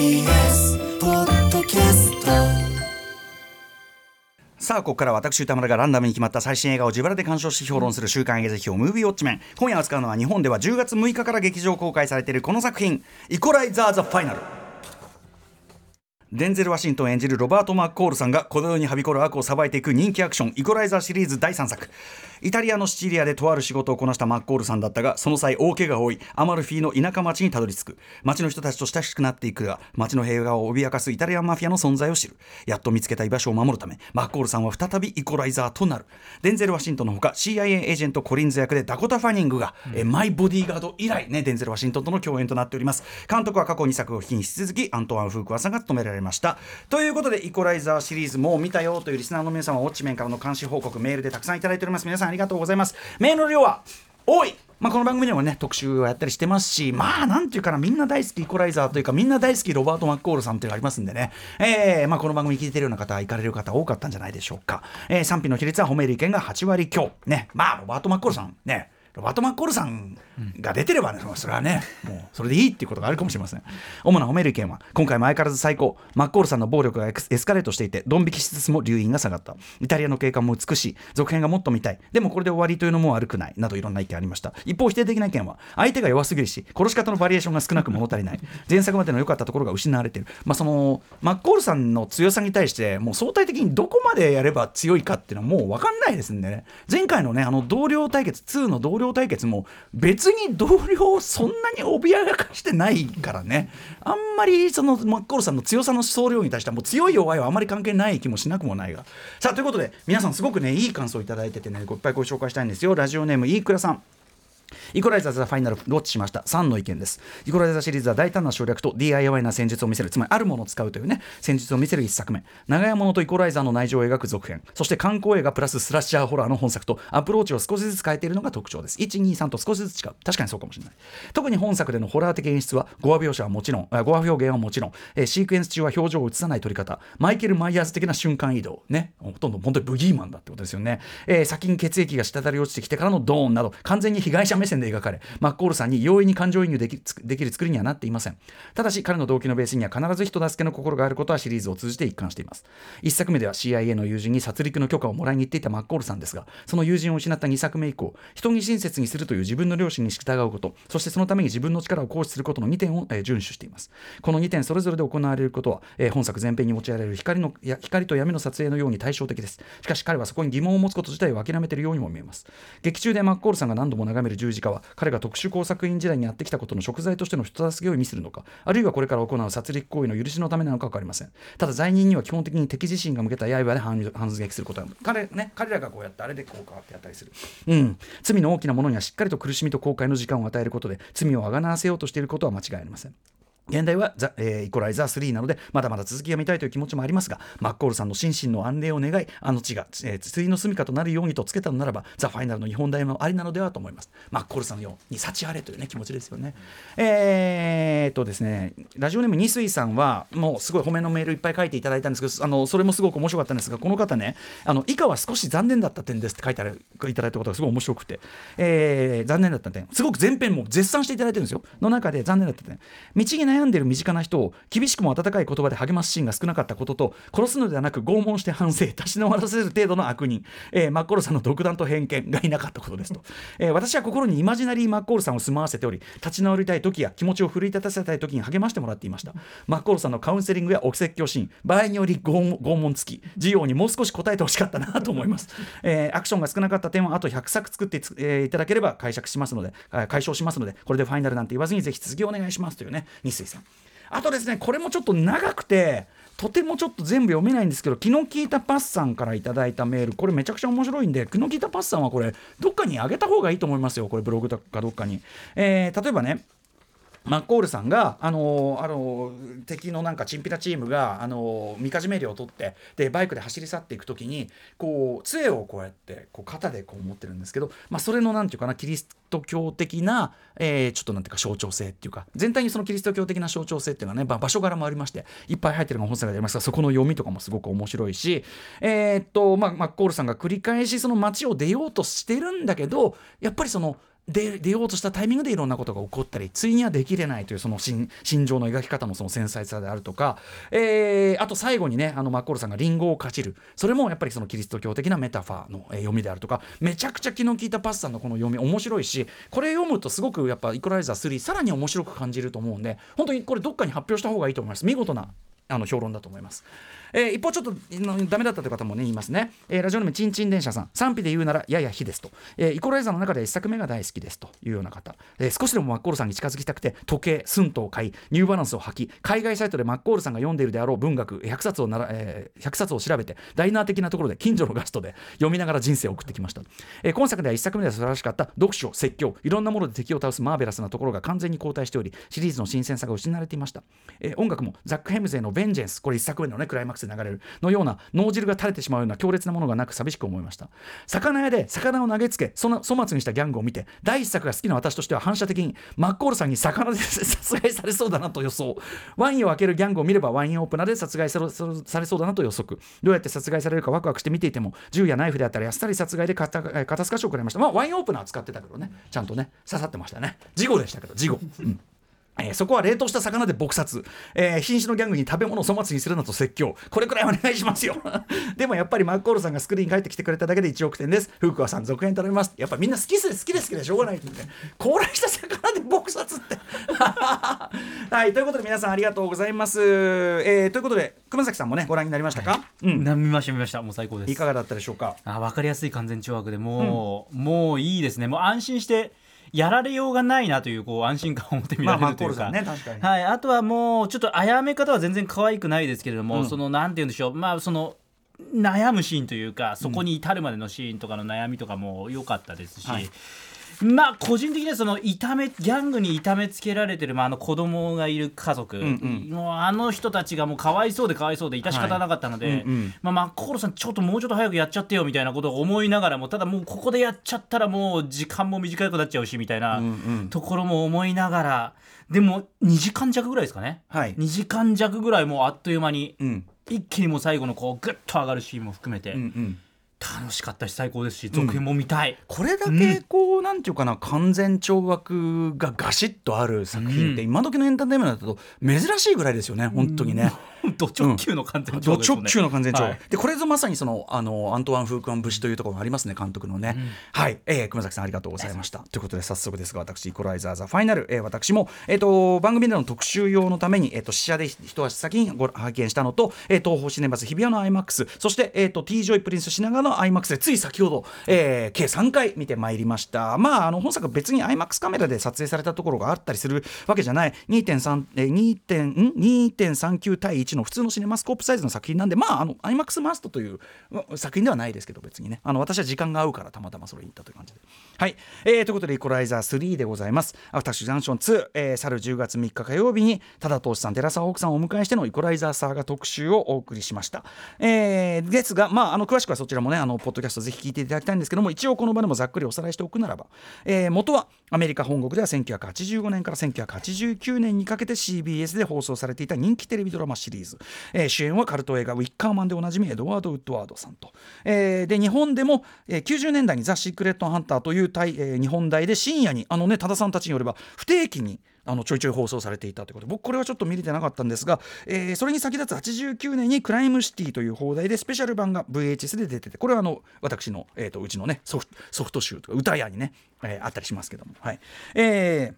TBS ポッドキャスト。さあここから私歌丸がランダムに決まった最新映画を自腹で鑑賞し評論する週刊映画辞表ムービーウォッチメン。今夜扱うのは日本では10月6日から劇場公開されているこの作品「イコライザー・ザ・ファイナル」デンゼル・ワシントン演じるロバート・マッコールさんがこの世にはびこる悪を裁いていく人気アクション「イコライザー」シリーズ第3作。イタリアのシチリアでとある仕事をこなしたマッコールさんだったがその際大怪我が多いアマルフィの田舎町にたどり着く。町の人たちと親しくなっていくが町の平和を脅かすイタリアンマフィアの存在を知るやっと見つけた居場所を守るためマッコールさんは再びイコライザーとなる。デンゼル・ワシントンのほか CIA エージェントコリンズ役でダコタ・ファニングが、えマイ・ボディーガード以来ねデンゼル・ワシントンとの共演となっております。監督は過去2作を引き続きアントワン・フークワさんが務められました。ということでイコライザーシリーズもう見たよというリスナーの皆様ウォッチメンからの監視報告メールでたくさんいただいております。皆さんありがとうございます。メールの量は多い。まあ、この番組でもね特集をやったりしてますしまあなんていうかなみんな大好きイコライザーというかみんな大好きロバート・マッコールさんというのがありますんでね、えーまあ、この番組聞いてるような方行かれる方多かったんじゃないでしょうか、えー賛否の比率は褒める意見が8割強。ね。まあロバート・マッコールさんね。ロバート・マッコールさんが出てればね、それはね、もうそれでいいっていうことがあるかもしれません。主な褒める意見は、今回も相変わらず最高、マッコールさんの暴力がエスエスカレートしていて、ドン引きしつつも留飲が下がった。イタリアの景観も美しい、続編がもっと見たい、でもこれで終わりというのも悪くない、などいろんな意見ありました。一方、否定的な意見は、相手が弱すぎるし、殺し方のバリエーションが少なく物足りない、前作までの良かったところが失われている。まあ、その、マッコールさんの強さに対して、もう相対的にどこまでやれば強いかっていうのはもう分かんないですんでね。前回のね、あの同僚対決、2の同僚対決も、別に同僚をそんなに脅かしてないからね。あんまりそのマッコロさんの強さの総量に対してはもう強い弱いはあまり関係ない気もしなくもないが。さあということで皆さんすごくねいい感想をいただいててねいっぱいご紹介したいんですよ。ラジオネーム飯倉さん。イコライザー・ザ・ファイナルロッチしました。3の意見です。イコライザーシリーズは大胆な省略と DIY な戦術を見せる。つまりあるものを使うというね戦術を見せる1作目。長屋物とイコライザーの内情を描く続編。そして観光映画プラススラッシャーホラーの本作とアプローチを少しずつ変えているのが特徴です。123と少しずつ違う。確かにそうかもしれない。特に本作でのホラー的演出は語話描写はもちろんあ語話表現はもちろん、シークエンス中は表情を映さない撮り方。マイケル・マイヤーズ的な瞬間移動。ね。ほとんど本当にブギーマンだってことですよね、えー先に血液が滴り落ちてきてからのドーンなど完全に被害者目線で描かれマッコールさんに容易に感情移入できできる作りにはなっていません。ただし彼の動機のベースには必ず人助けの心があることはシリーズを通じて一貫しています。1作目では CIA の友人に殺戮の許可をもらいに行っていたマッコールさんですがその友人を失った2作目以降人に親切にするという自分の良心に従うことそしてそのために自分の力を行使することの2点を、えー遵守しています。この2点それぞれで行われることは、えー本作前編に用いられる光のや光と闇の撮影のように対照的です。しかし彼はそこに疑問を持つこと自体を諦めているようにも見えます。劇中でマッコールさんが何度も眺める十字架は彼が特殊工作員時代にやってきたことの食材としての人助けを意味するのかあるいはこれから行う殺戮行為の許しのためなのか分かりません。ただ罪人には基本的に敵自身が向けた刃で反反撃することは彼,、ね、彼らがこうやってあれでこう変わってやったりする、うん、罪の大きなものにはしっかりと苦しみと後悔の時間を与えることで罪をあがなわせようとしていることは間違いありません。現代はザ、えーイコライザー3なのでまだまだ続きが見たいという気持ちもありますがマッコールさんの心身の安寧を願いあの地が、えー、釣りの住みかとなるようにとつけたのならばザ・ファイナルの日本題もありなのではと思います。マッコールさんのように幸あれというね気持ちですよね。えー、っとですねラジオネーム二水さんはもうすごい褒めのメールいっぱい書いていただいたんですけどあのそれもすごく面白かったんですがこの方ねあの以下は少し残念だった点ですって書いてあるいただいたことがすごい面白くて、えー残念だった点。すごく前編も絶賛していただいてるんですよ。の中で残念だった点。道に悩んでいる身近な人を厳しくも温かい言葉で励ますシーンが少なかったことと殺すのではなく拷問して反省立ち直らせる程度の悪人、えーマッコールさんの独断と偏見がいなかったことですと、えー私は心にイマジナリーマッコールさんを住まわせており立ち直りたい時や気持ちを奮い立たせたい時に励ましてもらっていました。マッコールさんのカウンセリングやお説教シーン場合により拷問拷問付き授業にもう少し答えてほしかったなと思います、えーアクションが少なかった点はあと100作作って、えーいただければ解釈しますので解消しますのでこれでファイナルなんて言わずにぜひ続きお願いしますというね日水さん。あとですねこれもちょっと長くてとてもちょっと全部読めないんですけど気の利いたパスさんからいただいたメール。これめちゃくちゃ面白いんで気の利いたパスさんはこれどっかにあげた方がいいと思いますよ。これブログとかどっかに、えー例えばねマッコールさんが、あのーあのー敵のなんかチンピラチームが、あのー、みかじめ料を取ってでバイクで走り去っていく時にこう杖をこうやってこう肩でこう持ってるんですけど、まあ、それのなんていうかなキリスト教的な、えーちょっとなんていうか象徴性っていうか全体にそのキリスト教的な象徴性っていうのはね、場所柄もありましていっぱい入ってるのが本作でありますがそこの読みとかもすごく面白いし、えっとまあ、マッコールさんが繰り返しその街を出ようとしてるんだけどやっぱりその出出ようとしたタイミングでいろんなことが起こったりついにはできれないというその心情の描き方のその繊細さであるとか、えーあと最後にねあのマッコールさんがリンゴをかじる。それもやっぱりそのキリスト教的なメタファーの、えー読みであるとか。めちゃくちゃ気の利いたパスさんのこの読み面白いしこれ読むとすごくやっぱイコライザー3さらに面白く感じると思うんで本当にこれどっかに発表した方がいいと思います。見事なあの評論だと思います。えー一方ちょっとのダメだったという方もね言いますね、えーラジオネームちんちん電車さん。賛否で言うならやや非ですと、えーイコライザーの中で1作目が大好きですというような方、えー少しでもマッコールさんに近づきたくて時計寸頭を買いニューバランスを履き海外サイトでマッコールさんが読んでいるであろう文学100冊をなら、えー100冊を調べてダイナー的なところで近所のガストで読みながら人生を送ってきました、えー今作では1作目では素晴らしかった読書説教いろんなもので敵を倒すマーベラスなところが完全に後退しておりシリーズの新鮮さが失われていました、えー音楽もザック・ヘムゼの「ベンジェンス」これ1作目のねクライマックで流れるのような脳汁が垂れてしまうような強烈なものがなく寂しく思いました。魚屋で魚を投げつけその粗末にしたギャングを見て第一作が好きな私としては反射的にマッコールさんに魚で殺害されそうだなと予想。ワインを開けるギャングを見ればワインオープナーで殺害されそうだなと予測。どうやって殺害されるかワクワクして見ていても銃やナイフであったらやっさり殺害で肩肩透かしを食らいました。まあワインオープナー使ってたけどね。ちゃんとね刺さってましたね。事後でしたけど事後、うん。えーそこは冷凍した魚で撲殺、えー瀕死のギャングに食べ物を粗末にするなと説教。これくらいお願いしますよ。でもやっぱりマッコールさんがスクリーンに帰ってきてくれただけで1億点です。福川さん続編頼みます。やっぱみんな好きです。好きです。好きでしょうがないって凍らした魚で撲殺って。はいということで皆さんありがとうございます、えーということで熊崎さんもねご覧になりましたか、うん。な見ました見ました。もう最高です。いかがだったでしょうか？あ分かりやすい完全懲悪でもう、もういいですね。もう安心してやられようがないなというこう安心感を持って見られるというか、はい、あとはもうちょっと殺め方は全然可愛くないですけれども、うん。そのなんて言うんでしょう。まあその悩むシーンというかそこに至るまでのシーンとかの悩みとかも良かったですし、はいまあ個人的にはその痛めギャングに痛めつけられてる、まあ、あの子供がいる家族、んうん。もうあの人たちがもうかわいそうでかわいそうで致し方なかったので、はいうんうん。まあ、マッコールさんちょっともうちょっと早くやっちゃってよみたいなことを思いながらもただもうここでやっちゃったらもう時間も短くなっちゃうしみたいなうんところも思いながら。でも2時間弱ぐらいですかね、はい2時間弱ぐらいもうあっという間にうん。一気にもう最後のこうグッと上がるシーンも含めて。うんうん楽しかったし最高ですし続編も見たい、これだけこう、なんていうかな勧善懲悪がガシッとある作品って、うん。今時のエンターテインメントだと珍しいぐらいですよね本当にね。ド直球の勧善ドですよね。直球の勧善でこれぞまさにそのあのアントワン・フークア節というところがありますね監督のね、はい、えー熊崎さんありがとうございました。ということで早速ですが私イコライザー・ザ・ファイナル、えー私も、えー、と番組での特集用のために、えー、と試写で一足先にご拝見したのと、えー、 TOHOシネマズ日比谷の IMAX そして、えー、と T・ ジョイ・プリンス品川の IMAX でつい先ほど、えー計3回見てまいりました。まああの本作は別に IMAX カメラで撮影されたところがあったりするわけじゃない。2.3えー2点ん？2.39対1の普通のシネマスコープサイズの作品なんでまああの IMAX マストという作品ではないですけど別にね。あの私は時間が合うからたまたまそれに行ったという感じで。はい、えーということでイコライザー3でございます。アフターシュジャンション2、えー、去る10月3日火曜日に多田投資さん寺澤奥さんをお迎えしてのイコライザーサーガ特集をお送りしました、えーですがまああの詳しくはそちらもねあのポッドキャストぜひ聞いていただきたいんですけども一応この場でもざっくりおさらいしておくならば、えー元はアメリカ本国では1985年から1989年にかけて CBS で放送されていた人気テレビドラマシリーズ、えー主演はカルト映画「ウィッカーマン」でおなじみエドワード・ウッドワードさんと、えーで日本でも、えー90年代に「ザ・シークレット・ハンター」という、えー日本題で深夜にあのね多田さんたちによれば不定期にあのちょいちょい放送されていたということで僕これはちょっと見れてなかったんですが、えーそれに先立つ89年に「クライムシティ」という放題でスペシャル版が VHS で出ててこれはあの私の、えー、とうちのねソフソフト集とか歌屋にね、えーあったりしますけども。はい。えー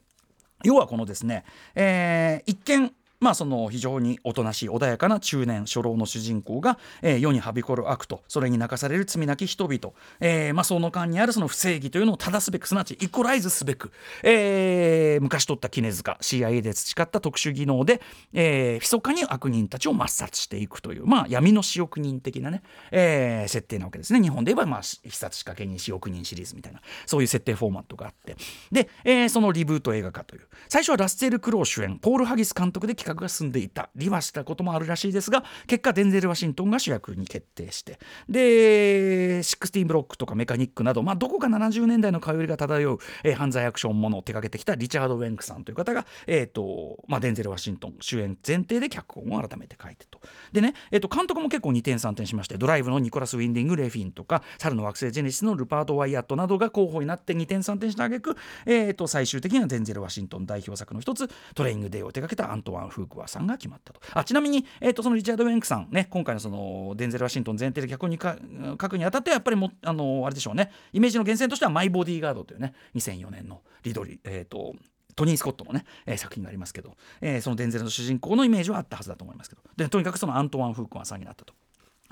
要はこのですね、えー一見まあその非常におとなしい穏やかな中年初老の主人公が、えー世にはびこる悪とそれに泣かされる罪なき人々、えーまあ、その間にあるその不正義というのを正すべくすなわちイコライズすべく、えー昔取った絹塚 CIA で培った特殊技能で、えー、密かに悪人たちを抹殺していくという、まあ、闇の仕送人的なね、えー設定なわけですね。日本で言えば、まあ、必殺仕掛け人仕送人シリーズみたいなそういう設定フォーマットがあって。で、えーそのリブート映画化という。最初はラッセル・クロウ主演ポール・ハギス監督で企画が進んでいたリはしたこともあるらしいですが結果デンゼル・ワシントンが主役に決定して。でシックスティーン・ブロックとかメカニックなど、まあ、どこか70年代の香りが漂う、えー犯罪アクションものを手掛けてきたリチャード・ウェンクさんという方が、えーとまあ、デンゼル・ワシントン主演前提で脚本を改めて書いてと。でね、えー、と監督も結構二転三転しましてドライブのニコラス・ウィンディング・レフンとか猿の惑星ジェネシスのルパート・ワイヤットなどが候補になって二転三転した挙句、えー、と最終的にはデンゼル・ワシントン代表作の一つトレーニング・デイを手掛けたアントワン・フークワさんが決まったと。あちなみに、えー、とそのリチャード・ウェンクさんね今回のそのデンゼル・ワシントン前提で脚本に書くにあたってはやっぱりもあのあれでしょうね。イメージの源泉としてはマイ・ボディーガードというね2004年のリドリーえっ、とトニー・スコットのね、えー作品がありますけど、えーそのデンゼルの主人公のイメージはあったはずだと思いますけど。でとにかくそのアントワン・フークワーさんになったと。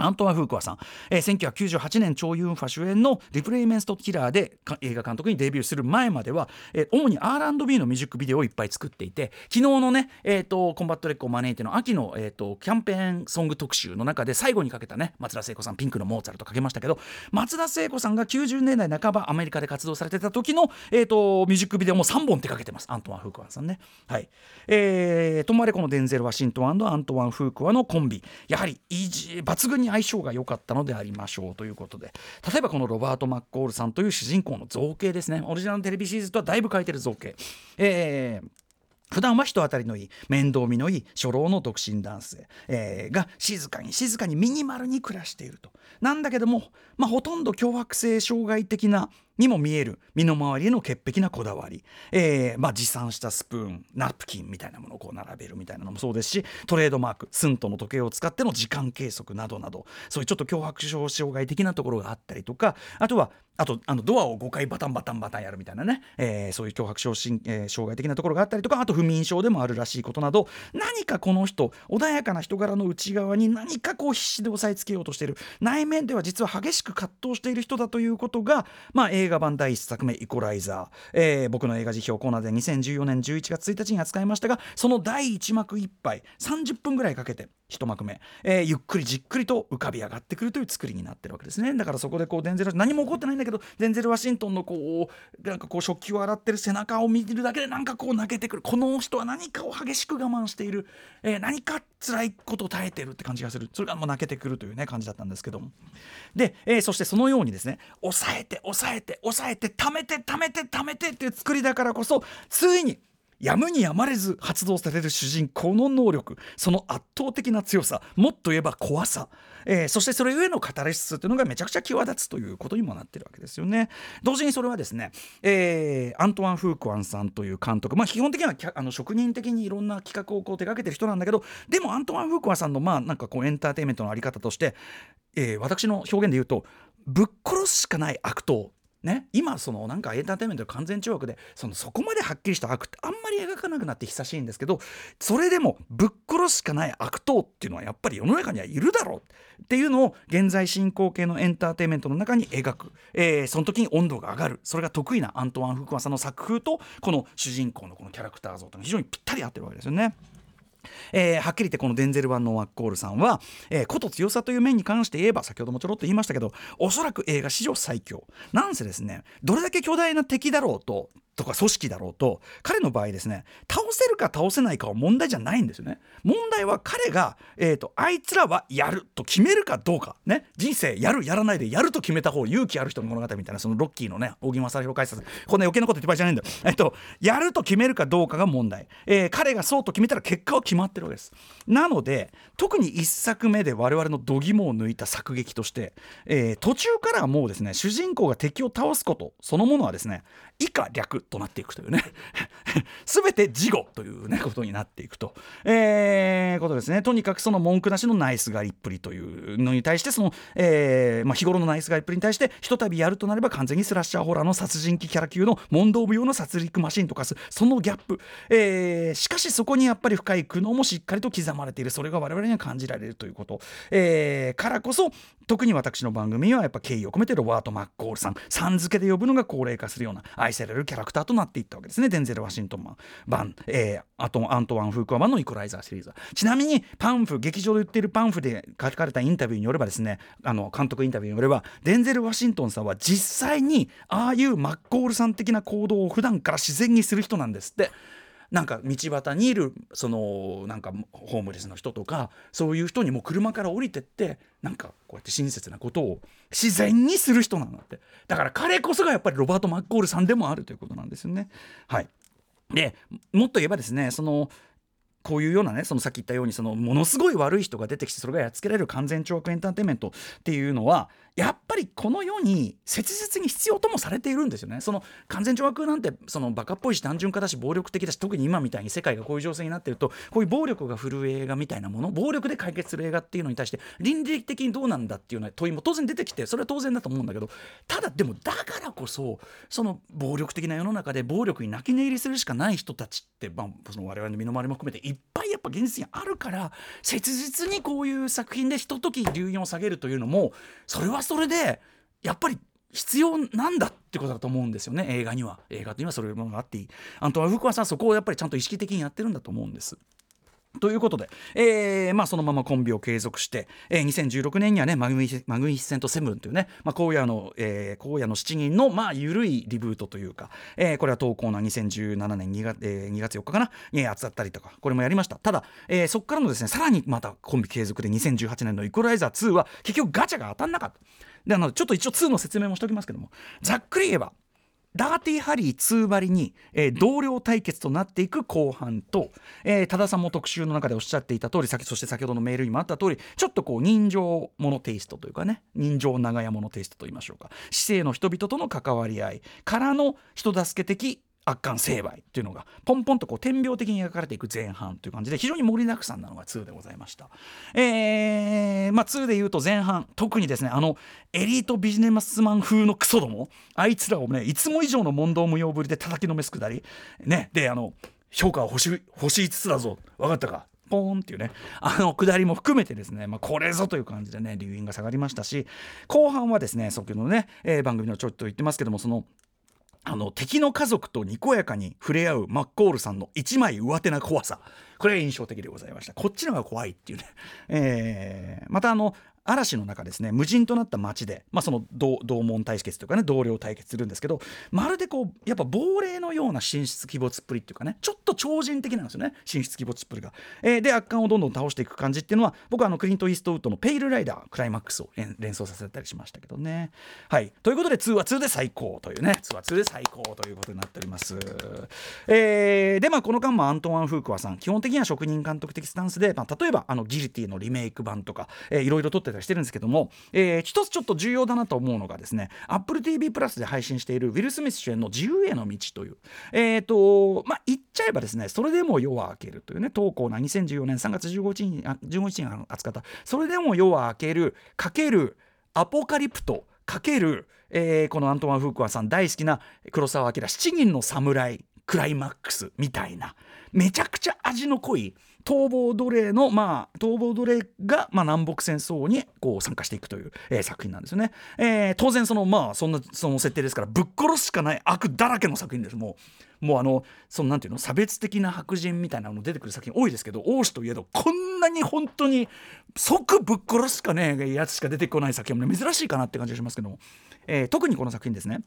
アントワン・フークワさん、えー1998年チョウ・ユンファ主演の「リプレイスメント・キラー」でか映画監督にデビューする前までは、えー主に R&B のミュージックビデオをいっぱい作っていて昨日のね、えー、とコンバットレックを招いての秋の、えー、とキャンペーンソング特集の中で最後にかけたね松田聖子さんピンクのモーツァルトかけましたけど松田聖子さんが90年代半ばアメリカで活動されてた時の、えー、とミュージックビデオも3本手掛けてます。アントワン・フークワさんね。はい。えー、ともあれこのデンゼル・ワシントンアントワン・フークワのコンビ。やはり抜群に相性が良かったのでありましょうということで。例えばこのロバート・マッコールさんという主人公の造形ですね。オリジナルのテレビシリーズとはだいぶ変えてる造形。えー普段は人当たりのいい面倒見のいい初老の独身男性、えーが静かに静かにミニマルに暮らしていると。なんだけども、まあ、ほとんど凶悪性障害的なにも見える身の回りへの潔癖なこだわり、えーまあ、持参したスプーンナプキンみたいなものをこう並べるみたいなのもそうですしトレードマークスントの時計を使っての時間計測などなどそういうちょっと脅迫症障害的なところがあったりとかあとはあとあのドアを5回バタンバタンバタンやるみたいなね、えーそういう脅迫症、えー障害的なところがあったりとかあと不眠症でもあるらしいことなど何かこの人穏やかな人柄の内側に何かこう必死で押さえつけようとしている。内面では実は激しく葛藤している人だということが、まあ、映画画版第1作目「イコライザー」えー僕の映画辞表コーナーで2014年11月1日に扱いましたがその第1幕1杯30分ぐらいかけて一幕目、えーゆっくりじっくりと浮かび上がってくるという作りになってるわけですね。だからそこでこうデンゼル何も起こってないんだけどデンゼル・ワシントンのこうなんかこう食器を洗ってる背中を見るだけでなんかこう泣けてくる。この人は何かを激しく我慢している、えー何か辛いことを耐えてるって感じがする。それがもう泣けてくるというね感じだったんですけども。で、えーそしてそのようにですね抑えて抑えて抑えて溜めて溜めて溜めてっていう作りだからこそついにやむにやまれず発動される主人公の能力その圧倒的な強さもっと言えば怖さ、えーそしてそれゆえのカタレシスというのがめちゃくちゃ際立つということにもなってるわけですよね。同時にそれはですね、えーアントワン・フークワンさんという監督まあ基本的にはあの職人的にいろんな企画をこう手掛けてる人なんだけどでもアントワン・フークワンさんのまあなんかこうエンターテインメントのあり方として、えー私の表現で言うとぶっ殺すしかない悪党ね、今そのなんかエンターテインメントの完全懲悪でそのそこまではっきりした悪ってあんまり描かなくなって久しいんですけどそれでもぶっ殺すしかない悪党っていうのはやっぱり世の中にはいるだろう。っていうのを現在進行形のエンターテインメントの中に描く、えーその時に温度が上がる。それが得意なアントワン・フクワさんの作風とこの主人公のこのキャラクター像というのが非常にぴったり合ってるわけですよね。えーはっきり言ってこのデンゼル版のワッコールさんは、えー、こと強さという面に関して言えば先ほどもちょろっと言いましたけどおそらく映画史上最強。なんせですねどれだけ巨大な敵だろうととか組織だろうと彼の場合ですね倒せるか倒せないかは問題じゃないんですよね。問題は彼が、えー、とあいつらはやると決めるかどうかね。人生やるやらないでやると決めた方勇気ある人の物語みたいなそのロッキーのね小木正弘解説。こんな余計なこと言ってばいじゃないんだよ。えっとやると決めるかどうかが問題、えー彼がそうと決めたら結果は決まってるわけです。なので特に1作目で我々の度肝を抜いた作劇として、えー途中からはもうですね主人公が敵を倒すことそのものはですね以下略となっていくというね。全て事後というねことになっていくと、えー、ことですね。とにかくその文句なしのナイスガリっぷりというのに対してその、えーまあ、日頃のナイスガリっぷりに対してひとたびやるとなれば完全にスラッシャーホラーの殺人鬼キャラ級の問答舞踊の殺戮マシンとかすそのギャップ、えー、しかしそこにやっぱり深い苦悩もしっかりと刻まれているそれが我々には感じられるということ、えー、からこそ特に私の番組はやっぱ敬意を込めてロバート・マッコールさん。さん付けで呼ぶのが高齢化するような愛されるキャラクターとなっていったわけですね。デンゼル・ワシントン版、えー、あとアントワン・フークア版のイコライザーシリーズ。ちなみにパンフ劇場で売っているパンフで書かれたインタビューによればですねあの監督インタビューによればデンゼル・ワシントンさんは実際にああいうマッコールさん的な行動を普段から自然にする人なんですって。なんか道端にいるそのなんかホームレスの人とかそういう人にも車から降りてってなんかこうやって親切なことを自然にする人なんだってだから彼こそがやっぱりロバート・マッコールさんでもあるということなんですよね。はいでもっと言えばですねそのこういうようなねそのさっき言ったようにそのものすごい悪い人が出てきてそれがやっつけられる完全懲悪エンターテインメントっていうのはやっぱりこの世に切実に必要ともされているんですよね。その完全懲悪なんてそのバカっぽいし単純化だし暴力的だし特に今みたいに世界がこういう情勢になってるとこういう暴力が振るう映画みたいなもの暴力で解決する映画っていうのに対して倫理的にどうなんだっていうような問いも当然出てきてそれは当然だと思うんだけどただでもだからこそその暴力的な世の中で暴力に泣き寝入りするしかない人たちって、まあ、その我々の身の回りも含めていっぱいやっぱ現実にあるから切実にこういう作品でひととき留飲を下げるというのもそれはそれでやっぱり必要なんだってことだと思うんですよね映画には映画というのはそういうものがあっていいアントワン・フクはさそこをやっぱりちゃんと意識的にやってるんだと思うんです。ということで、えーまあ、そのままコンビを継続して、えー、2016年にはね「マグニフィセント・セブン」というね、まあ、荒野の、えー、荒野の7人の、まあ、緩いリブートというか、えー、これは投稿な2017年2月,、えー、2月4日かなに扱ったりとかこれもやりました。ただ、えー、そこからのですねさらにまたコンビ継続で2018年の「イコライザー2」は結局ガチャが当たんなかった。であのちょっと一応2の説明もしておきますけどもざっくり言えばダーティーハリー2張りに、えー、同僚対決となっていく後半と、えー、多田さんも特集の中でおっしゃっていた通りそして先ほどのメールにもあった通りちょっとこう人情ものテイストというかね人情長屋ものテイストといいましょうか。市政の人々との関わり合いからの人助け的圧巻成敗っていうのがポンポンとこう点描的に描かれていく前半という感じで非常に盛りだくさんなのが2でございました。えー、まあ2で言うと前半特にですねあのエリートビジネスマン風のクソどもあいつらをねいつも以上の問答無用ぶりで叩きのめすくだりねであの評価は星星5つつだぞ分かったか？ポーンっていうねあの下りも含めてですね、まあ、これぞという感じでね留飲が下がりましたし後半はですね先ほどね、えー、番組のちょっと言ってますけどもそのあの敵の家族とにこやかに触れ合うマッコールさんの一枚上手な怖さ。これが印象的でございました。こっちの方が怖いっていうね、えー、またあの嵐の中ですね無人となった街で、まあ、その同門対決というかね同僚対決するんですけどまるでこうやっぱ亡霊のような神出鬼没っぷりっていうかねちょっと超人的なんですよね神出鬼没っぷりが、えー、で圧巻をどんどん倒していく感じっていうのは僕はあのクリント・イーストウッドの「ペイルライダー」クライマックスを連想させたりしましたけどね。はい。ということで2は2で最高というね2は2で最高ということになっております。えー、でまあこの間もアントワン・フークワさん基本的には職人監督的スタンスで、まあ、例えばあのギルティのリメイク版とか、えー、いろいろ撮ってたりしてるんですけども、えー、一つちょっと重要だなと思うのがですね AppleTV プラスで配信しているウィル・スミス主演の「自由への道」というえっ、ー、とまあ言っちゃえばですねそれでも夜は明けるというね投稿な2014年3月15日にあ15日に扱ったそれでも夜は明けるかけるアポカリプトかける、えー、このアントワン・フークワさん大好きな黒澤明七人の侍クライマックスみたいなめちゃくちゃ味の濃い逃亡奴隷の、まあ、逃亡奴隷が、まあ、南北戦争にこう参加していくという、えー、作品なんですよね。えー、当然その、まあ、そんなその設定ですからぶっ殺すしかない悪だらけの作品です。もうもうあのそのなんていうの差別的な白人みたいなの出てくる作品多いですけど王子といえどこんなに本当に即ぶっ殺すしかねえやつしか出てこない作品もね珍しいかなって感じがしますけども、えー、特にこの作品ですね。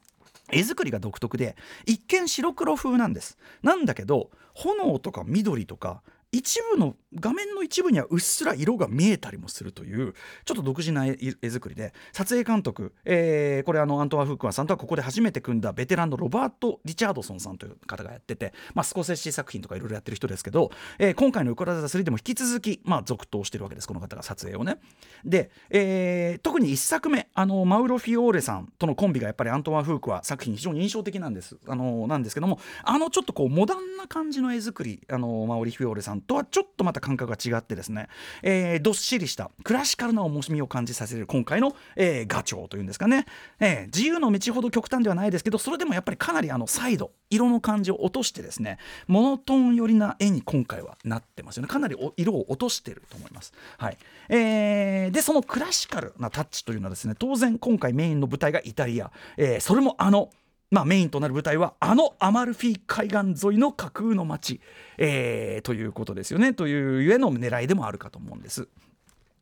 絵作りが独特で一見白黒風なんです。なんだけど炎とか緑とか一部の画面の一部にはうっすら色が見えたりもするというちょっと独自な絵作りで撮影監督、えーこれあのアントワ・フークワさんとはここで初めて組んだベテランのロバート・リチャードソンさんという方がやってて、まあ、スコセッシ作品とかいろいろやってる人ですけど、えー今回の「ウクライザ3」でも引き続き、まあ、続投してるわけですこの方が撮影をね。で、えー特に1作目あのマウロ・フィオーレさんとのコンビがやっぱりアントワ・フークワ作品非常に印象的なんですあのなんですけどもあのちょっとこうモダンな感じの絵作りあのマウリ・フィオーレさんとはちょっとまた感覚が違ってですね、えーどっしりしたクラシカルな重みを感じさせる今回の、えーガチョウというんですかね、えー自由の道ほど極端ではないですけどそれでもやっぱりかなりあのサイド色の感じを落としてですねモノトーン寄りな絵に今回はなってますよね。かなり色を落としてると思います。はい。えーでそのクラシカルなタッチというのはですね当然今回メインの舞台がイタリア、えーそれもあのまあ、メインとなる舞台はあのアマルフィ海岸沿いの架空の町、えーということですよね。というゆえの狙いでもあるかと思うんです。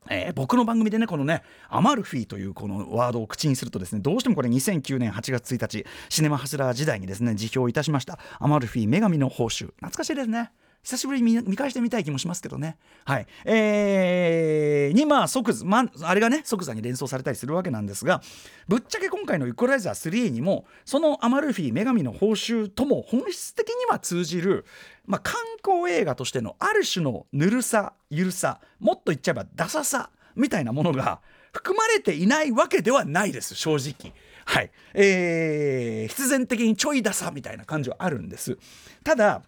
えー僕の番組でねこのねアマルフィというこのワードを口にするとですねどうしてもこれ2009年8月1日シネマハスラー時代にですね辞表いたしましたアマルフィ女神の報酬。懐かしいですね。久しぶりに見返してみたい気もしますけどねはいえーにまあ即、まあ、あれがね即座に連想されたりするわけなんですがぶっちゃけ今回の「イコライザー3」にもそのアマルフィ女神の報酬とも本質的には通じるまあ、観光映画としてのある種のぬるさゆるさもっと言っちゃえばダサさみたいなものが含まれていないわけではないです正直。はいえー、必然的にちょいダサみたいな感じはあるんです。ただ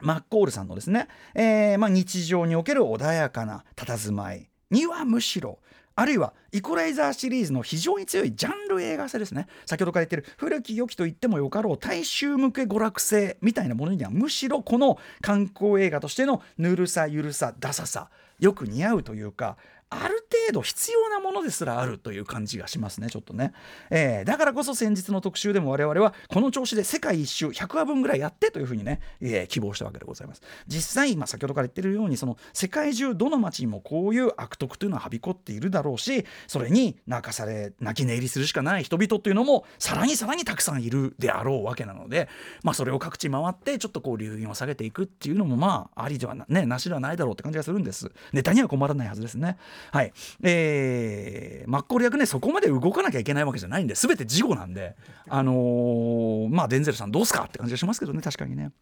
マッコールさんのですね、えーまあ、日常における穏やかな佇まいにはむしろあるいはイコライザーシリーズの非常に強いジャンル映画性ですね。先ほどから言ってる古き良きと言ってもよかろう大衆向け娯楽性みたいなものにはむしろこの観光映画としてのぬるさゆるさダサさよく似合うというかある程度必要なものですらあるという感じがしますねちょっとね、えーだからこそ先日の特集でも我々はこの調子で世界一周100話分ぐらいやってというふうにね、えー希望したわけでございます。実際、まあ、先ほどから言ってるようにその世界中どの町にもこういう悪徳というのははびこっているだろうしそれに泣かされ泣き寝入りするしかない人々というのもさらにさらにたくさんいるであろうわけなので、まあ、それを各地回ってちょっとこう流銀を下げていくっていうのもまあありではな,、ね、なしではないだろうって感じがするんです。ネタには困らないはずですね。はい。えー、マッコール役ねそこまで動かなきゃいけないわけじゃないんで全て事後なんであのーまあデンゼルさんどうすかって感じがしますけどね確かにね。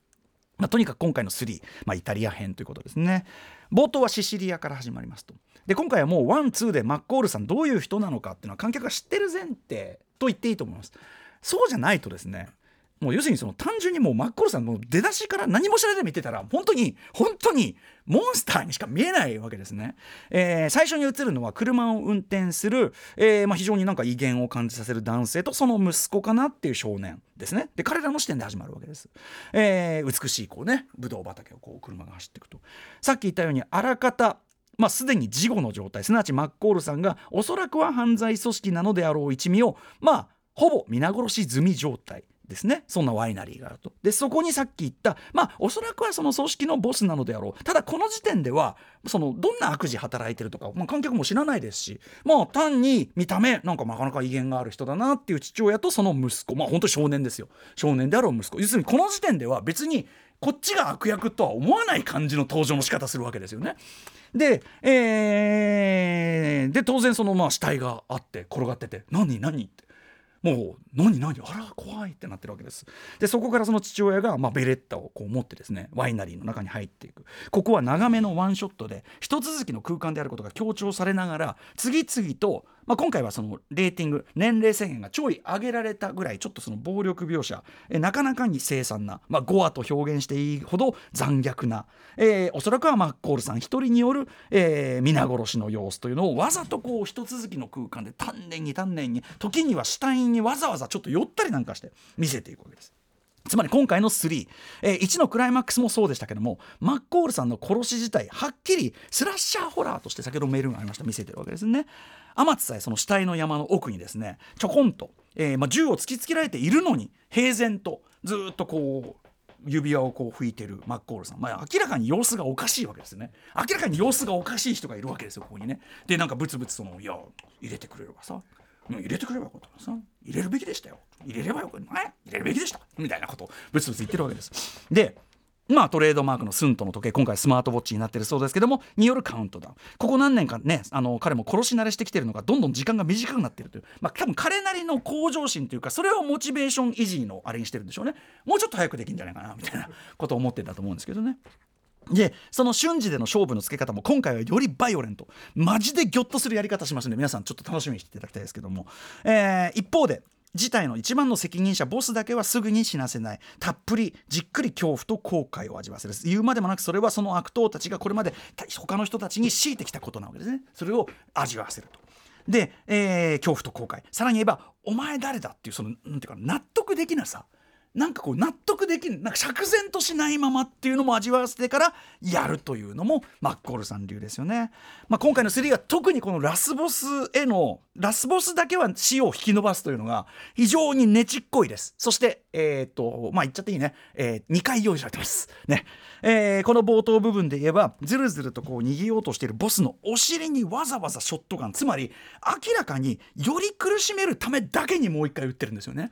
まあ、とにかく今回の3、まあ、イタリア編ということですね。冒頭はシシリアから始まりますと。で今回はもうワンツーでマッコールさんどういう人なのかっていうのは観客が知ってる前提と言っていいと思います。そうじゃないとですねもう要するにその単純にもうマッコールさんの出だしから何も知らないで見てたら本当に本当にモンスターにしか見えないわけですね、えー最初に映るのは車を運転する、えーまあ、非常になんか威厳を感じさせる男性とその息子かなっていう少年ですね。で彼らの視点で始まるわけです、えー美しいこうねブドウ畑をこう車が走っていくと。さっき言ったようにあらかたまあ、すでに事後の状態すなわちマッコールさんがおそらくは犯罪組織なのであろう一味をまあほぼ皆殺し済み状態。ですね。そんなワイナリーがあると。でそこにさっき言ったまあおそらくはその組織のボスなのであろう。ただこの時点ではそのどんな悪事働いてるとか、まあ、観客も知らないですしまあ単に見た目なんかなかなか威厳がある人だなっていう父親とその息子。まあ本当少年ですよ。少年であろう息子。要するにこの時点では別にこっちが悪役とは思わない感じの登場の仕方するわけですよね。で、えーで当然そのまあ死体があって転がってて「何何?」って。もう何何？あら怖いってなってるわけです。でそこからその父親が、まあ、ベレッタをこう持ってですねワイナリーの中に入っていく。ここは長めのワンショットで一続きの空間であることが強調されながら次々と、まあ、今回はそのレーティング年齢制限がちょい上げられたぐらいちょっとその暴力描写えなかなかに凄惨な、まあ、ゴアと表現していいほど残虐な、えーおそらくはマッコールさん一人による、えー皆殺しの様子というのをわざとこう一続きの空間で丹念に丹念に時には死体にわざわざちょっと寄ったりなんかして見せていくわけです。つまり今回の3、えー1のクライマックスもそうでしたけどもマッコールさんの殺し自体はっきりスラッシャーホラーとして先ほどメールがありました。見せてるわけですね。天津さえその死体の山の奥にですねちょこんと、えーまあ、銃を突きつけられているのに平然とずっとこう指輪をこう拭いてるマッコールさん、まあ、明らかに様子がおかしいわけですね。明らかに様子がおかしい人がいるわけですよここにね。でなんかブツブツその「いや入れてくれればさ。入れてくればよかったのさ。入れるべきでしたよ。入れればよかった。入れるべきでした」みたいなこと。をブツブツ言ってるわけです。でまあトレードマークのスントの時計今回スマートウォッチになってるそうですけどもによるカウントダウン。ここ何年かねあの彼も殺し慣れしてきてるのがどんどん時間が短くなってるという。まあ多分彼なりの向上心というかそれをモチベーション維持のあれにしてるんでしょうね。もうちょっと早くできるんじゃないかなみたいなことを思ってたと思うんですけどね。でその瞬時での勝負のつけ方も今回はよりバイオレント。マジでギョッとするやり方しますので皆さんちょっと楽しみにしていただきたいですけども、えー一方で事態の一番の責任者ボスだけはすぐに死なせない。たっぷりじっくり恐怖と後悔を味わわせる。言うまでもなくそれはその悪党たちがこれまで他の人たちに強いてきたことなわけですね。それを味わわせると。で、えー恐怖と後悔。さらに言えば「お前誰だ?」っていうそのなんていうか納得できなさ。なんかこう納得できんなんか釈然としないままっていうのも味わわせてからやるというのもマッコールさん流ですよね。まあ、今回の3は特にこのラスボスへのラスボスだけは死を引き伸ばすというのが非常にねちっこいです。そしてえっ、とまあ言っちゃっていいね、え2回用意されてます。ね。えーこの冒頭部分で言えばずるずるとこう逃げようとしているボスのお尻にわざわざショットガンつまり明らかにより苦しめるためだけにもう一回撃ってるんですよね。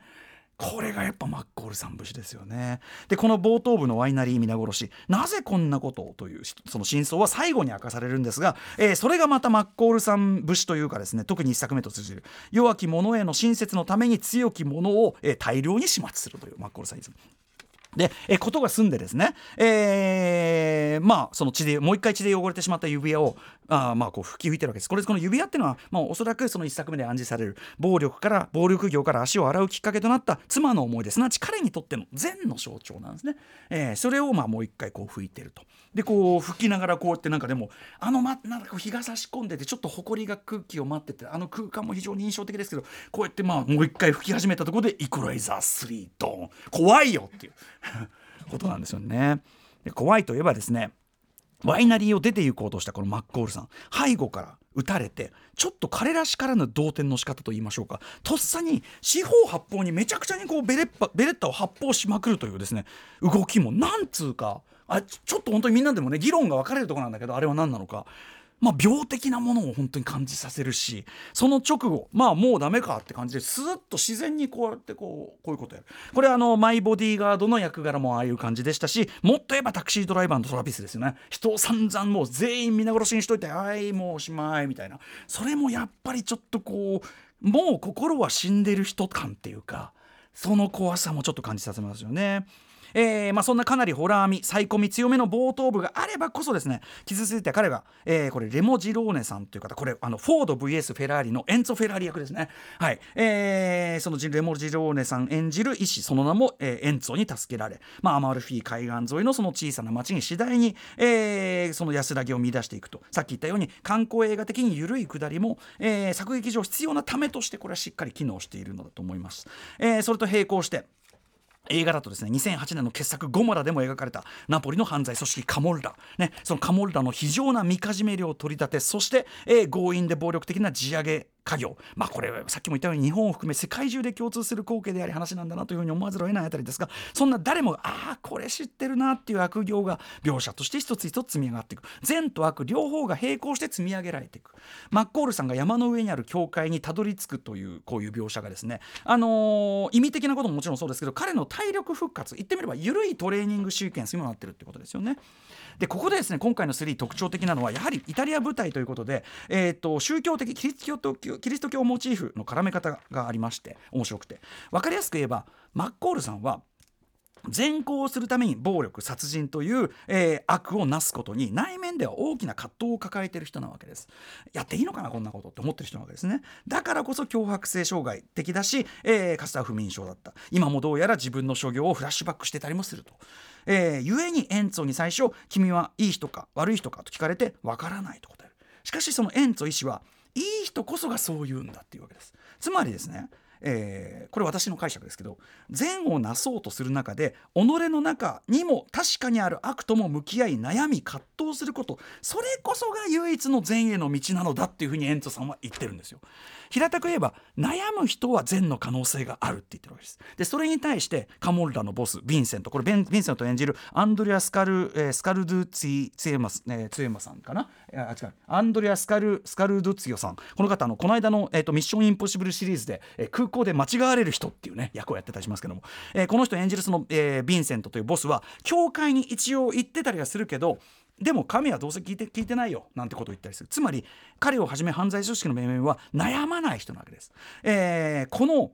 これがやっぱマッコールさん節ですよね。でこの冒頭部のワイナリー皆殺しなぜこんなことをというその真相は最後に明かされるんですが、えーそれがまたマッコールさん節というかですね特に1作目と通じる弱き者への親切のために強き者を、えー大量に始末するというマッコールさんイズ。で、えことが済んでですね、えーまあその血でもう一回血で汚れてしまった指輪をあまあこう拭き拭いてるわけです。これこの指輪っていうのは、まあ、おそらくその一作目で暗示される暴力から暴力業から足を洗うきっかけとなった妻の思い出す。なわち彼にとっての善の象徴なんですね、えーそれをまあもう一回こう拭いてると。でこう拭きながらこうやってなんかでもあの、ま、なんかこう日が差し込んでてちょっと埃が空気を待っててあの空間も非常に印象的ですけどこうやってまあもう一回拭き始めたところでイコライザー3ドーン。怖いよっていう。ことなんですよね。怖いといえばですねワイナリーを出て行こうとしたこのマッコールさん背後から撃たれてちょっと彼らしからぬ動転の仕方と言いましょうかとっさに四方八方にめちゃくちゃにこうベレッパベレッタを発砲しまくるというですね動きもなんつうかあちょっと本当にみんなでもね議論が分かれるところなんだけどあれは何なのか。まあ、病的なものを本当に感じさせるしその直後まあもうダメかって感じでスーッと自然にこうやってこうこういうことやる。これあのマイボディーガードの役柄もああいう感じでしたしもっと言えばタクシードライバーのトラビスですよね。人を散々もう全員皆殺しにしといてはいもうおしまいみたいな。それもやっぱりちょっとこうもう心は死んでる人感っていうかその怖さもちょっと感じさせますよね。えーまあ、そんなかなりホラー味サイコミ強めの冒頭部があればこそですね傷ついた彼が、えーこれレモ・ジローネさんという方これあのフォード VS フェラーリのエンツォ・フェラーリ役ですね。はい、えーそのレモ・ジローネさん演じる医師その名も、えーエンツォに助けられ、まあ、アマルフィ海岸沿いのその小さな町に次第に、えーその安らぎを見出していくと。さっき言ったように観光映画的に緩い下りも、えー作劇上必要なためとしてこれはしっかり機能しているのだと思います、えーそれと並行して映画だとですね2008年の傑作「ゴモラ」でも描かれたナポリの犯罪組織カモルラ、ね、そのカモルラの非常なみかじめ料を取り立てそして、えー強引で暴力的な地上げ家業。まあこれさっきも言ったように日本を含め世界中で共通する光景であり話なんだなというふうに思わざるを得ないあたりですがそんな誰もああこれ知ってるなっていう悪行が描写として一つ一つ積み上がっていく。善と悪両方が並行して積み上げられていく。マッコールさんが山の上にある教会にたどり着くというこういう描写がですね。あのー意味的なことももちろんそうですけど彼の体力復活。言ってみれば緩いトレーニングシーケンスにもなってるってことですよね。でここでですね今回の3特徴的なのはやはりイタリア舞台ということで、えー、と宗教的キリスト教キリスト教モチーフの絡め方がありまして面白くて分かりやすく言えばマッコールさんは善行をするために暴力殺人という、えー悪をなすことに内面では大きな葛藤を抱えている人なわけですやっていいのかなこんなことって思ってる人なわけですねだからこそ脅迫性障害的だし、えーかつては不眠症だった今もどうやら自分の所業をフラッシュバックしてたりもすると。えー、故にエンツォに最初「君はいい人か悪い人か?」と聞かれて「わからない」と答えるしかしそのエンツォ医師はいい人こそがそう言うんだっていうわけです。つまりですねえーこれ私の解釈ですけど善をなそうとする中で己の中にも確かにある悪とも向き合い悩み葛藤することそれこそが唯一の善への道なのだっていうふうにエンツォさんは言ってるんですよ。平たく言えば悩む人は善の可能性があるって言ってるわけです。でそれに対してカモルラのボスヴィンセントこれンヴィンセント演じるアンドレア・スカル、えースカルドゥツィツエマス、えーツエマさんかな？あ違うアンドレア・スカルスカルドゥツィオさんこの方あのこの間の、えーと「ミッション・インポッシブル」シリーズで、えー空港で間違われる人っていうね役をやってたりしますけども、えーこの人演じるその、えーヴィンセントというボスは教会に一応行ってたりはするけどでも神はどうせ聞いて聞いてないよなんてことを言ったりする。つまり彼をはじめ犯罪組織の命名は悩まない人なわけです、えーこの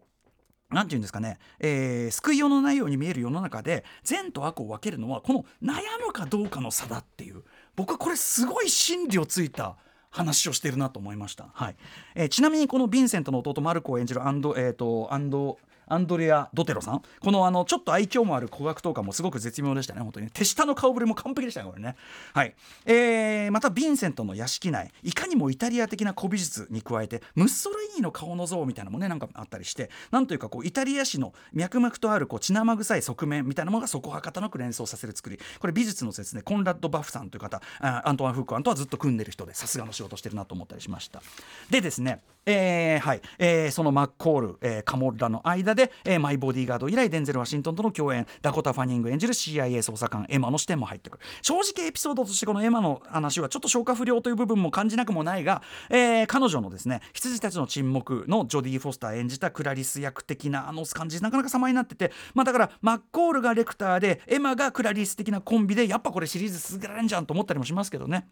なんていうんですかね、えー救いようのないように見える世の中で善と悪を分けるのはこの悩むかどうかの差だっていう。僕はこれすごい真理をついた話をしてるなと思いました、はい。えーちなみにこのヴィンセントの弟マルコを演じるアンド,、えー、とアンドアンドレア・ドテロさん。このあのちょっと愛嬌もある語学投下もすごく絶妙でしたね。本当に手下の顔ぶれも完璧でしたねこれね。はい、えーまたヴィンセントの屋敷内。いかにもイタリア的な古美術に加えてムッソルイーニの顔の像みたいなのもねなんかあったりしてなんというかこうイタリア史の脈々とあるこう血生臭い側面みたいなものがそこはかたなく連想させる作り。これ美術のですねコンラッド・バフさんという方アントワン・フークアンとはずっと組んでる人でさすがの仕事してるなと思ったりしました。でですねえーはい。えーそのマッコール、えーカモッラの間で、でえーマイ・ボディーガード以来デンゼル・ワシントンとの共演。ダコタ・ファニング演じる CIA 捜査官エマの視点も入ってくる。正直エピソードとしてこのエマの話はちょっと消化不良という部分も感じなくもないが、えー彼女のですね羊たちの沈黙のジョディ・フォスター演じたクラリス役的なあの感じなかなか様になっててまあだからマッコールがレクターでエマがクラリス的なコンビでやっぱこれシリーズ続けられんじゃんと思ったりもしますけどね。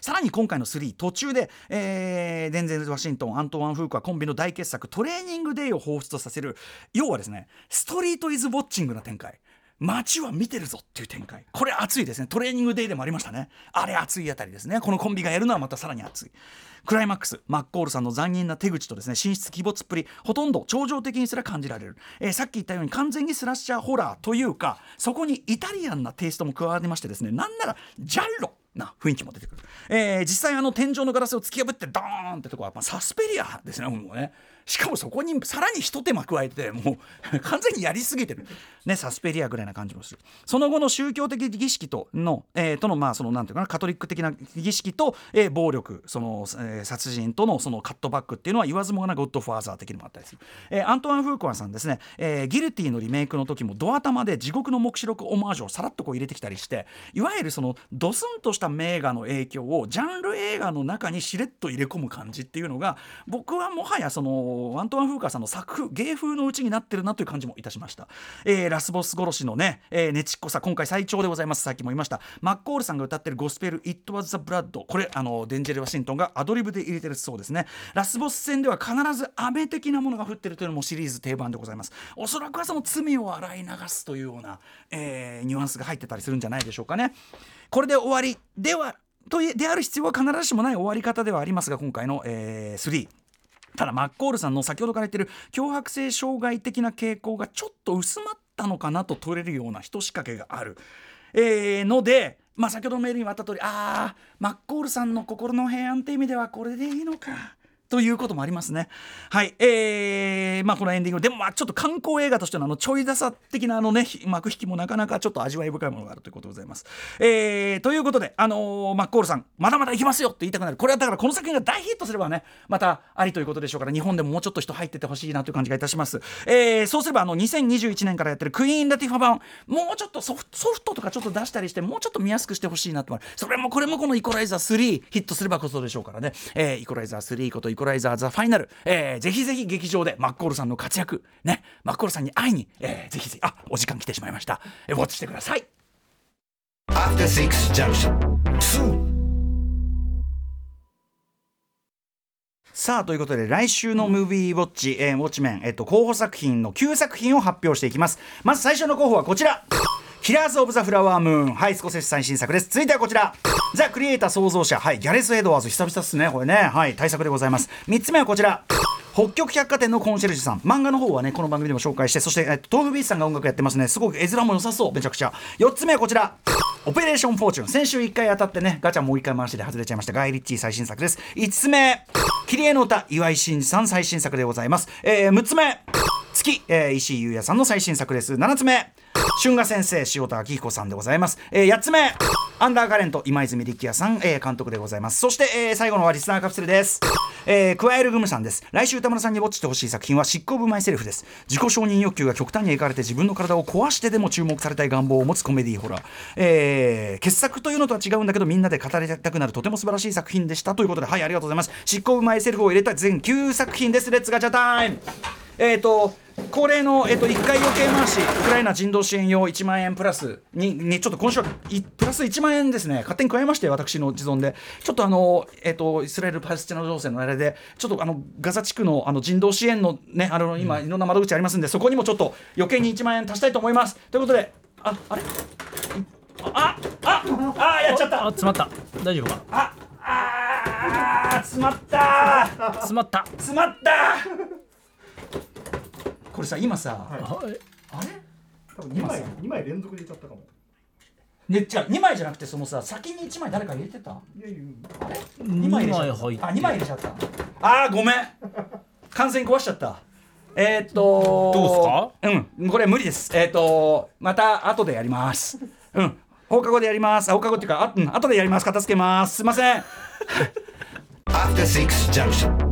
さらに今回の3途中で、えーデンゼル・ワシントンアントワン・フークはコンビの大傑作トレーニングデイを彷彿とさせる要はですねストリート・イズ・ウォッチングな展開。街は見てるぞっていう展開。これ熱いですね。トレーニングデイでもありましたね。あれ熱いあたりですね。このコンビがやるのはまたさらに熱い。クライマックス。マッコールさんの残忍な手口とですね神出鬼没っぷりほとんど超常的にすら感じられる、えーさっき言ったように完全にスラッシャーホラーというかそこにイタリアンなテイストも加わりましてですねなんならジャンロ。な雰囲気も出てくる、えー実際あの天井のガラスを突き破ってドーンってとこは、まあ、サスペリアですねもうね。しかもそこにさらに一手間加えてもう完全にやりすぎてる。ねサスペリアぐらいな感じもする。その後の宗教的儀式との、えーとのまあそのなんていうかなカトリック的な儀式と、えー暴力その、えー殺人とのそのカットバックっていうのは言わずもがなゴッドファーザー的にもあったりする、えーアントワン・フーコアさんですね、えーギルティのリメイクの時もドア玉で地獄の黙示録オマージュをさらっとこう入れてきたりしていわゆるそのドスンとした名画の影響をジャンル映画の中にしれっと入れ込む感じっていうのが僕はもはやそのアントワン・フーカーさんの作風芸風のうちになってるなという感じもいたしました、えーラスボス殺しのね、えー、ねちっこさ今回最長でございますさっきも言いました。マッコールさんが歌ってるゴスペル「It Was the Blood」これあのデンジェル・ワシントンがアドリブで入れてるそうですね。ラスボス戦では必ず雨的なものが降ってるというのもシリーズ定番でございます。おそらくはその罪を洗い流すというような、えーニュアンスが入ってたりするんじゃないでしょうかね。これで終わり。ではとである必要は必ずしもない終わり方ではありますが今回の、えー3ただマッコールさんの先ほどから言ってる強迫性障害的な傾向がちょっと薄まったのかなと取れるようなひと仕掛けがある、えーので、まあ、先ほどのメールにもあった通りああマッコールさんの心の平安って意味ではこれでいいのか。ということもありますね。はい。えー、まあこのエンディング、でもまあちょっと観光映画としてのあのちょいださ的なあのね、幕引きもなかなかちょっと味わい深いものがあるということでございます。えー、ということで、あのーマッコールさん、まだまだ行きますよって言いたくなる。これはだからこの作品が大ヒットすればね、またありということでしょうから、日本でももうちょっと人入っててほしいなという感じがいたします。えー、そうすればあの2021年からやってるクイーン・ラティファ版、もうちょっとソフトとかちょっと出したりして、もうちょっと見やすくしてほしいなと。それもこれもこのイコライザー3ヒットすればこそでしょうからね。えー、イコライザー3ことイコライザーザファイナル、えー、ぜひぜひ劇場でマッコールさんの活躍、ね、マッコールさんに会いに、えー、ぜひぜひ、あ、お時間来てしまいました。えー、ウォッチしてください。After Six Junction 2. さあということで来週のムービーウォッチ、えーウォッチメン、えっと、候補作品の9作品を発表していきますまず最初の候補はこちらキラーズ・オブ・ザ・フラワームーン。はい、スコセッシ最新作です。続いてはこちら。ザ・クリエイター創造者。はい、ギャレス・エドワーズ。久々っすね、これね。はい、大作でございます。3つ目はこちら。北極百貨店のコンシェルジュさん漫画の方はねこの番組でも紹介してそして、えっと、豆腐ビーチさんが音楽やってますねすごく絵面も良さそうめちゃくちゃ4つ目はこちらオペレーションフォーチュン先週1回当たってねガチャもう1回回しで外れちゃいましたガイ・リッチー最新作です5つ目キリエの歌岩井真司さん最新作でございます、えー、6つ目月、えー、石井優也さんの最新作です。7つ目。春画先生塩田明彦さんでございます、えー、8つ目。アンダーカレント今泉力也さん、えー、監督でございます。そして、えー、最後のはリスナーカプセルです。えー、クワエルグムさんです。来週歌村さんにウォッチしてほしい作品は執行部マイセルフです。自己承認欲求が極端に描かれて自分の体を壊してでも注目されたい願望を持つコメディーホラー、えー、傑作というのとは違うんだけどみんなで語りたくなるとても素晴らしい作品でした。ということではいありがとうございます。執行部 myself を入れた全9作品です。 Let's ガチャタイムえっ、と恒例の、えっと1回余計回しウクライナ人道支援用1万円プラスににちょっと今週はいプラス1万円ですね。勝手に加えまして私の持存で。ちょっとあの、えっとイスラエル・パレスチナ情勢のあれでちょっとあのガザ地区のあの人道支援のねあの今いろんな窓口ありますんでそこにもちょっと余計に1万円足したいと思います。ということでああれ？ああああやっちゃった。あ詰まった。大丈夫か？ああー 詰まった。詰まった。詰まったこれさ今さ、はい。あれ？多分2枚二枚連続でいっちゃったかも。ね、じゃあ2枚じゃなくてそのさ先に1枚誰か入れてた？いやいや2枚入れちゃった。入ってあ2枚入れちゃった。あーごめん。完全に壊しちゃった。えー、っとどうすか？うん。これ無理です。えー、っとまた後でやります。うん。放課後でやります。あ放課後っていうかあ、うん、後でやります。片付けます。すいません。After Six Junction